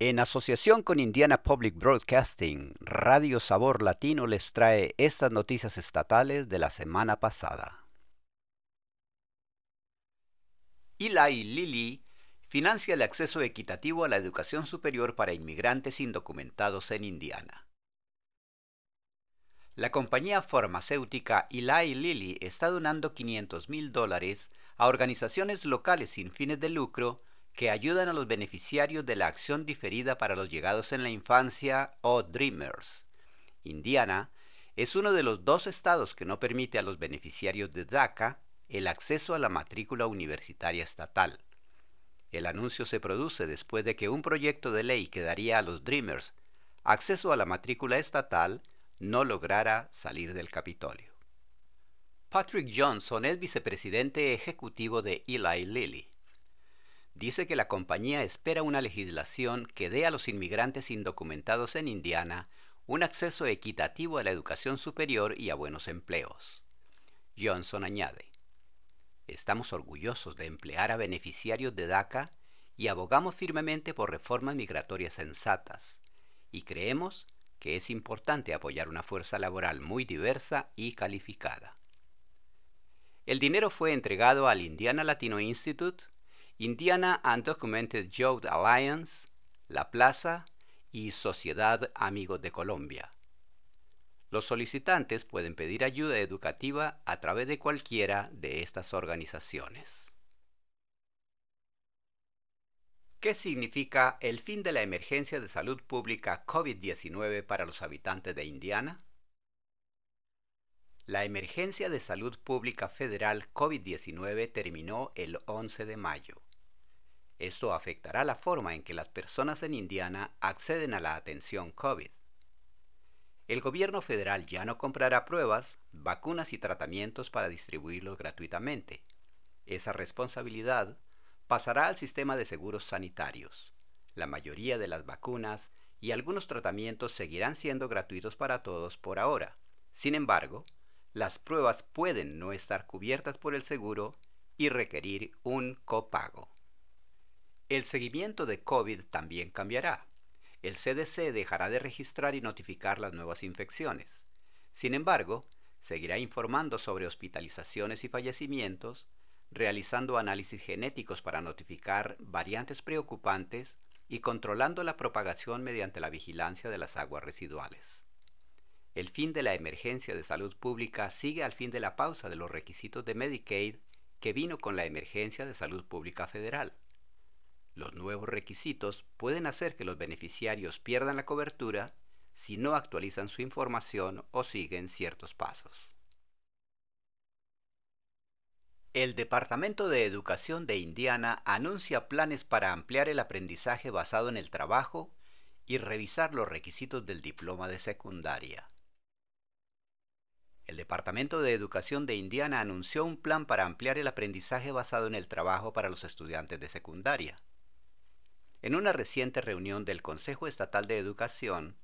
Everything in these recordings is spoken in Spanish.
En asociación con Indiana Public Broadcasting, Radio Sabor Latino les trae estas noticias estatales de la semana pasada. Eli Lilly financia el acceso equitativo a la educación superior para inmigrantes indocumentados en Indiana. La compañía farmacéutica Eli Lilly está donando 500 mil dólares a organizaciones locales sin fines de lucro que ayudan a los beneficiarios de la acción diferida para los llegados en la infancia o Dreamers. Indiana es uno de los dos estados que no permite a los beneficiarios de DACA el acceso a la matrícula universitaria estatal. El anuncio se produce después de que un proyecto de ley que daría a los Dreamers acceso a la matrícula estatal no lograra salir del Capitolio. Patrick Johnson es vicepresidente ejecutivo de Eli Lilly dice que la compañía espera una legislación que dé a los inmigrantes indocumentados en Indiana un acceso equitativo a la educación superior y a buenos empleos. Johnson añade, Estamos orgullosos de emplear a beneficiarios de DACA y abogamos firmemente por reformas migratorias sensatas, y creemos que es importante apoyar una fuerza laboral muy diversa y calificada. El dinero fue entregado al Indiana Latino Institute Indiana Undocumented Youth Alliance, La Plaza y Sociedad Amigos de Colombia. Los solicitantes pueden pedir ayuda educativa a través de cualquiera de estas organizaciones. ¿Qué significa el fin de la emergencia de salud pública COVID-19 para los habitantes de Indiana? La emergencia de salud pública federal COVID-19 terminó el 11 de mayo. Esto afectará la forma en que las personas en Indiana acceden a la atención COVID. El gobierno federal ya no comprará pruebas, vacunas y tratamientos para distribuirlos gratuitamente. Esa responsabilidad pasará al sistema de seguros sanitarios. La mayoría de las vacunas y algunos tratamientos seguirán siendo gratuitos para todos por ahora. Sin embargo, las pruebas pueden no estar cubiertas por el seguro y requerir un copago. El seguimiento de COVID también cambiará. El CDC dejará de registrar y notificar las nuevas infecciones. Sin embargo, seguirá informando sobre hospitalizaciones y fallecimientos, realizando análisis genéticos para notificar variantes preocupantes y controlando la propagación mediante la vigilancia de las aguas residuales. El fin de la emergencia de salud pública sigue al fin de la pausa de los requisitos de Medicaid que vino con la emergencia de salud pública federal. Los nuevos requisitos pueden hacer que los beneficiarios pierdan la cobertura si no actualizan su información o siguen ciertos pasos. El Departamento de Educación de Indiana anuncia planes para ampliar el aprendizaje basado en el trabajo y revisar los requisitos del diploma de secundaria. El Departamento de Educación de Indiana anunció un plan para ampliar el aprendizaje basado en el trabajo para los estudiantes de secundaria. En una reciente reunión del Consejo Estatal de Educación,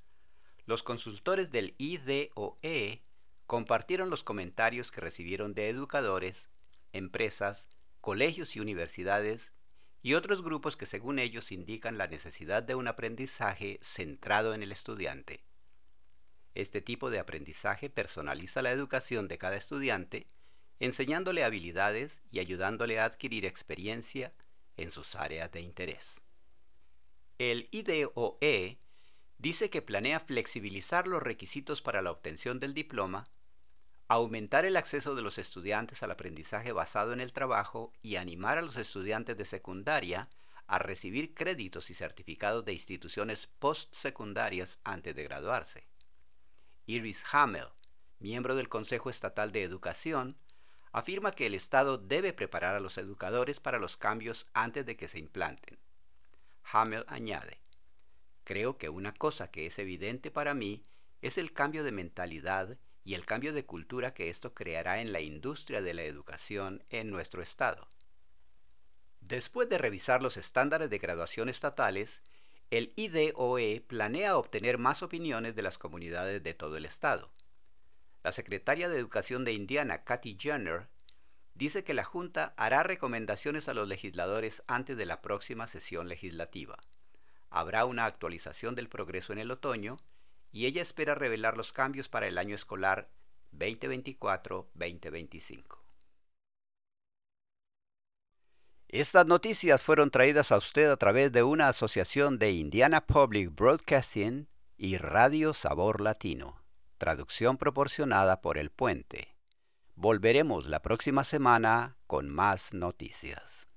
los consultores del IDOE compartieron los comentarios que recibieron de educadores, empresas, colegios y universidades y otros grupos que según ellos indican la necesidad de un aprendizaje centrado en el estudiante. Este tipo de aprendizaje personaliza la educación de cada estudiante, enseñándole habilidades y ayudándole a adquirir experiencia en sus áreas de interés. El IDOE dice que planea flexibilizar los requisitos para la obtención del diploma, aumentar el acceso de los estudiantes al aprendizaje basado en el trabajo y animar a los estudiantes de secundaria a recibir créditos y certificados de instituciones postsecundarias antes de graduarse. Iris Hamel, miembro del Consejo Estatal de Educación, afirma que el Estado debe preparar a los educadores para los cambios antes de que se implanten. Hamel añade, creo que una cosa que es evidente para mí es el cambio de mentalidad y el cambio de cultura que esto creará en la industria de la educación en nuestro estado. Después de revisar los estándares de graduación estatales, el IDOE planea obtener más opiniones de las comunidades de todo el estado. La secretaria de Educación de Indiana, Kathy Jenner, dice que la Junta hará recomendaciones a los legisladores antes de la próxima sesión legislativa. Habrá una actualización del progreso en el otoño y ella espera revelar los cambios para el año escolar 2024-2025. Estas noticias fueron traídas a usted a través de una asociación de Indiana Public Broadcasting y Radio Sabor Latino, traducción proporcionada por El Puente. Volveremos la próxima semana con más noticias.